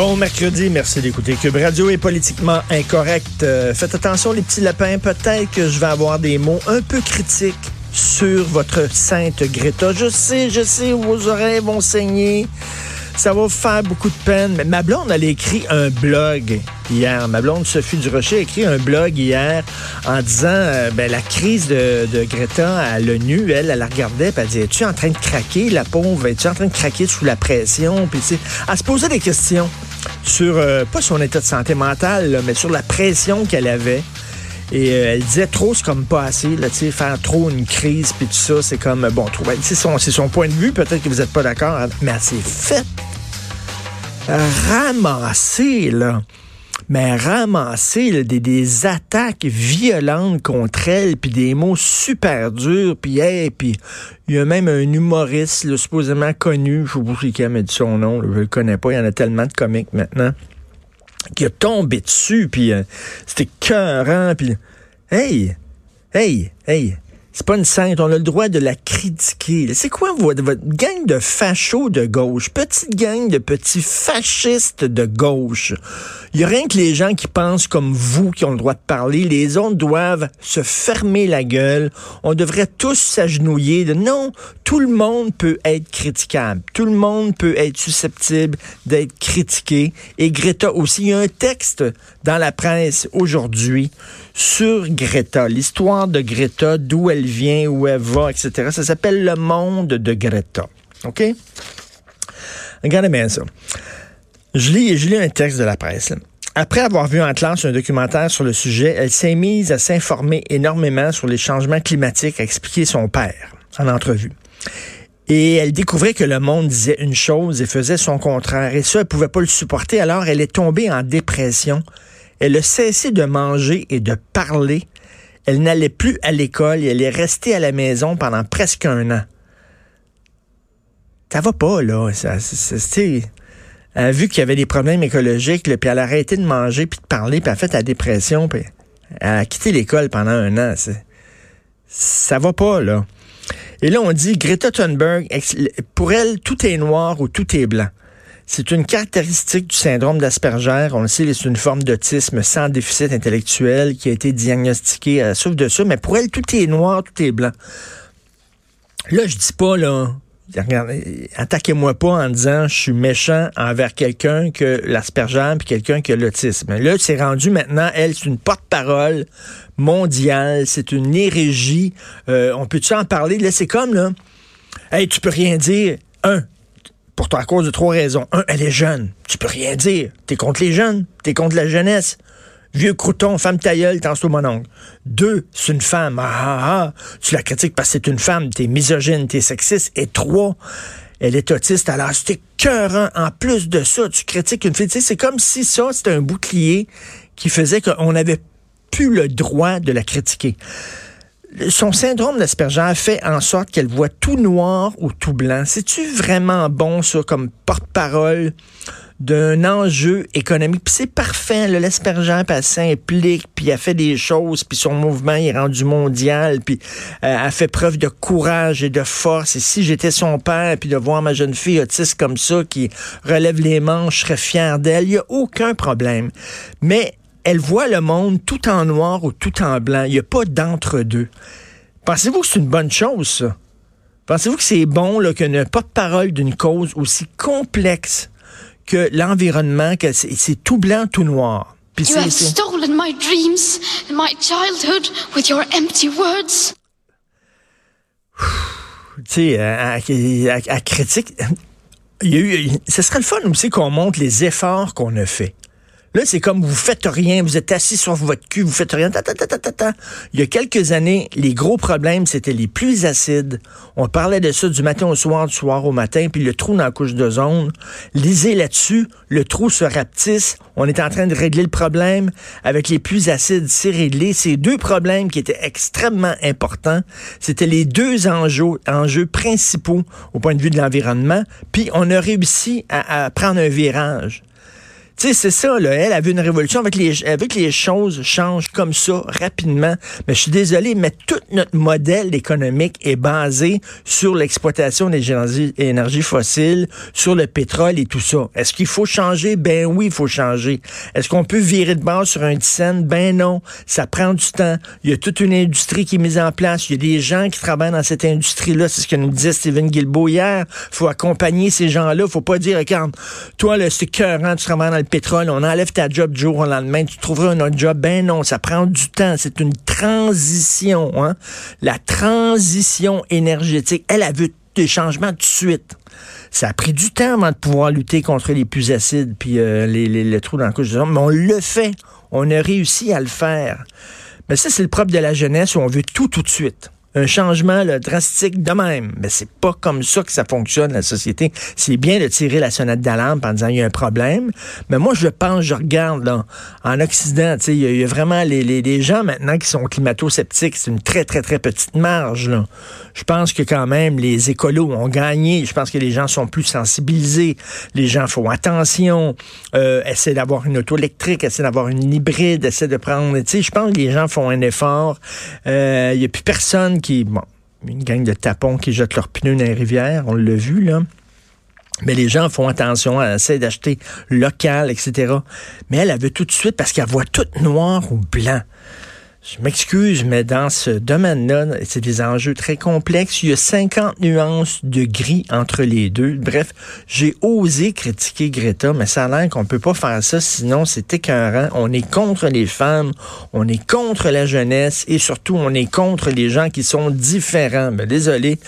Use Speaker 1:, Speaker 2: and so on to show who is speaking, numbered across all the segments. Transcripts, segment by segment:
Speaker 1: Bon mercredi, merci d'écouter Cube Radio est politiquement incorrect. Euh, faites attention les petits lapins, peut-être que je vais avoir des mots un peu critiques sur votre sainte Greta. Je sais, je sais, vos oreilles vont saigner. Ça va vous faire beaucoup de peine. Mais ma blonde, elle a écrit un blog hier. Ma blonde Sophie Durocher a écrit un blog hier en disant euh, ben, la crise de, Greta à l'ONU, elle, elle la regardait et elle disait Es-tu en train de craquer, la pauvre? Es-tu en train de craquer sous la pression? Puis, tu elle se posait des questions sur, euh, pas son état de santé mentale, mais sur la pression qu'elle avait. Et euh, elle disait trop, c'est comme pas assez, là, tu sais, faire trop une crise, puis tout ça, c'est comme, bon, c'est son, son point de vue, peut-être que vous n'êtes pas d'accord, mais elle s'est faite ramasser, là. Mais ramasser des, attaques violentes contre elle, puis des mots super durs, puis hey, puis il y a même un humoriste supposément connu, je pas qui a dit son nom, là, je le connais pas, il y en a tellement de comiques maintenant, qui a tombé dessus, puis euh, c'était cœurant, puis hey, hey, hey, c'est pas une sainte, on a le droit de la critiquer. C'est quoi votre, gang de fachos de gauche? Petite gang de petits fascistes de gauche. Il y a rien que les gens qui pensent comme vous qui ont le droit de parler. Les autres doivent se fermer la gueule. On devrait tous s'agenouiller. De... Non, tout le monde peut être critiquable. Tout le monde peut être susceptible d'être critiqué. Et Greta aussi. Il y a un texte dans la presse aujourd'hui sur Greta, l'histoire de Greta, d'où elle vient, où elle va, etc. Ça s'appelle Le Monde de Greta. OK? Regardez bien ça. Je lis, un texte de la presse. Après avoir vu en classe un documentaire sur le sujet, elle s'est mise à s'informer énormément sur les changements climatiques, a expliqué son père en entrevue. Et elle découvrait que le monde disait une chose et faisait son contraire. Et ça, elle pouvait pas le supporter. Alors, elle est tombée en dépression. Elle a cessé de manger et de parler. Elle n'allait plus à l'école et elle est restée à la maison pendant presque un an. Ça va pas, là. C'est- elle a vu qu'il y avait des problèmes écologiques, puis elle a arrêté de manger, puis de parler, puis elle a fait la dépression, puis elle a quitté l'école pendant un an. Ça va pas, là. Et là, on dit, Greta Thunberg, pour elle, tout est noir ou tout est blanc. C'est une caractéristique du syndrome d'Asperger. On le sait, c'est une forme d'autisme sans déficit intellectuel qui a été diagnostiquée. Elle souffre de ça, mais pour elle, tout est noir, tout est blanc. Là, je dis pas, là, attaquez-moi pas en disant je suis méchant envers quelqu'un que l'Asperger puis quelqu'un qui a l'autisme. Là, c'est rendu maintenant, elle, c'est une porte-parole mondiale, c'est une hérégie. Euh, on peut-tu en parler? Là, c'est comme, là, hey, tu peux rien dire. Un, pour toi, à cause de trois raisons. Un, elle est jeune. Tu peux rien dire. T'es contre les jeunes. T'es contre la jeunesse. Vieux crouton, femme ta gueule, t'en mon oncle. Deux, c'est une femme. Ah, ah, ah. Tu la critiques parce que c'est une femme. T'es misogyne, t'es sexiste. Et trois, elle est autiste. Alors, c'est écœurant. En plus de ça, tu critiques une fille. C'est comme si ça, c'était un bouclier qui faisait qu'on n'avait plus le droit de la critiquer son syndrome d'Asperger fait en sorte qu'elle voit tout noir ou tout blanc. C'est-tu vraiment bon, ça, comme porte-parole d'un enjeu économique? C'est parfait, l'Asperger, elle s'implique, puis elle fait des choses, puis son mouvement est rendu mondial, puis euh, elle fait preuve de courage et de force. Et si j'étais son père, puis de voir ma jeune fille autiste comme ça, qui relève les manches, je serais fier d'elle. Il n'y a aucun problème. Mais elle voit le monde tout en noir ou tout en blanc. Il n'y a pas d'entre-deux. Pensez-vous que c'est une bonne chose, ça? Pensez-vous que c'est bon là, qu'il n'y ait pas de parole d'une cause aussi complexe que l'environnement, que c'est c'est tout blanc, tout noir? Puis
Speaker 2: You
Speaker 1: c'est-
Speaker 2: have
Speaker 1: c'est-
Speaker 2: stolen my dreams and my childhood with your empty words.
Speaker 1: tu sais, à, à- à- à critique. Il y a eu, ce serait le fun aussi qu'on montre les efforts qu'on a faits Là, c'est comme vous faites rien, vous êtes assis sur votre cul, vous faites rien. Ta, ta, ta. Il y a quelques années, les gros problèmes, c'était les pluies acides. On parlait de ça du matin au soir, du soir au matin, puis le trou dans la couche d'ozone. Lisez là-dessus, le trou se rapetisse. On est en train de régler le problème. Avec les pluies acides, c'est réglé. Ces deux problèmes qui étaient extrêmement importants, c'était les deux enjeux, principaux au point de vue de l'environnement. Puis on a réussi à prendre un virage. Tu sais, c'est ça, là. Elle avait une révolution avec les, avec les choses changent comme ça rapidement. Mais je suis désolé, mais tout notre modèle économique est basé sur l'exploitation des énergies, énergies fossiles, sur le pétrole et tout ça. Est-ce qu'il faut changer? Ben oui, il faut changer. Est-ce qu'on peut virer de base sur un scène? Ben non. Ça prend du temps. Il y a toute une industrie qui est mise en place. Il y a des gens qui travaillent dans cette industrie-là. C'est ce que nous disait Steven Guilbeault hier. faut accompagner ces gens-là. faut pas dire, regarde, toi, là, c'est cœurant, tu travailles dans le on enlève ta job du jour au lendemain, tu trouveras un autre job. Ben non, ça prend du temps. C'est une transition. Hein? La transition énergétique. Elle a vu des changements tout de suite. Ça a pris du temps avant de pouvoir lutter contre les plus acides puis euh, les, trous dans la couche mais on le fait. On a réussi à le faire. Mais ça, c'est le propre de la jeunesse où on veut tout tout de suite un changement là, drastique de même. Mais c'est pas comme ça que ça fonctionne, la société. C'est bien de tirer la sonnette d'alarme en disant il y a un problème. Mais moi, je pense, je regarde là, en Occident, il y, a vraiment les, gens maintenant qui sont climato-sceptiques. C'est une très, très, très petite marge. Là. Je pense que quand même, les écolos ont gagné. Je pense que les gens sont plus sensibilisés. Les gens font attention, euh, essaient d'avoir une auto électrique, essaient d'avoir une hybride, essaient de prendre... Je pense que les gens font un effort. Il euh, n'y a plus personne qui, bon, une gang de tapons qui jettent leurs pneus dans les rivières, on l'a vu, là. Mais les gens font attention, elle essaie d'acheter local, etc. Mais elle, elle veut tout de suite parce qu'elle voit tout noir ou blanc. Je m'excuse, mais dans ce domaine-là, c'est des enjeux très complexes. Il y a 50 nuances de gris entre les deux. Bref, j'ai osé critiquer Greta, mais ça a l'air qu'on peut pas faire ça, sinon c'est écœurant. On est contre les femmes, on est contre la jeunesse et surtout on est contre les gens qui sont différents. Mais désolé,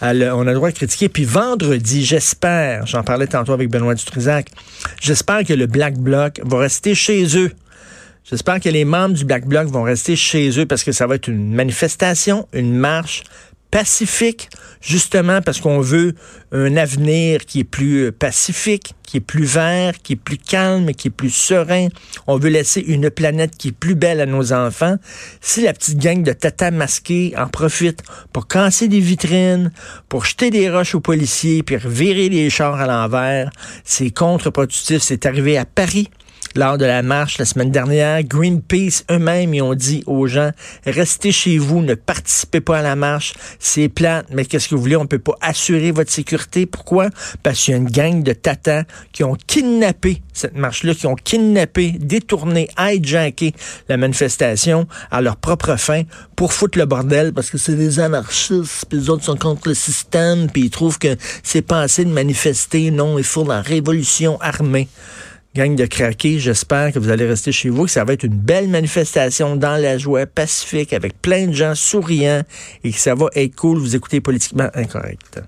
Speaker 1: on a le droit de critiquer. Puis vendredi, j'espère, j'en parlais tantôt avec Benoît Dutrisac, j'espère que le Black Bloc va rester chez eux. J'espère que les membres du Black Bloc vont rester chez eux parce que ça va être une manifestation, une marche pacifique, justement parce qu'on veut un avenir qui est plus euh, pacifique, qui est plus vert, qui est plus calme, qui est plus serein. On veut laisser une planète qui est plus belle à nos enfants. Si la petite gang de tatas masqués en profite pour casser des vitrines, pour jeter des roches aux policiers, puis virer les chars à l'envers, c'est contre-productif. C'est arrivé à Paris lors de la marche la semaine dernière. Greenpeace eux-mêmes ils ont dit aux gens restez chez vous, ne participez pas à la marche, c'est plate, mais qu'est-ce que vous voulez, on peut pas assurer votre sécurité. Pourquoi? Parce qu'il y a une gang de tatas qui ont kidnappé cette marche-là, qui ont kidnappé, détourné, hijacké la manifestation à leur propre fin pour foutre le bordel parce que c'est des anarchistes, puis les autres sont contre le système, puis ils trouvent que c'est pas assez de manifester, non, il faut la révolution armée gang de craquer, j'espère que vous allez rester chez vous, que ça va être une belle manifestation dans la joie pacifique avec plein de gens souriants et que ça va être cool. Vous écoutez politiquement incorrect.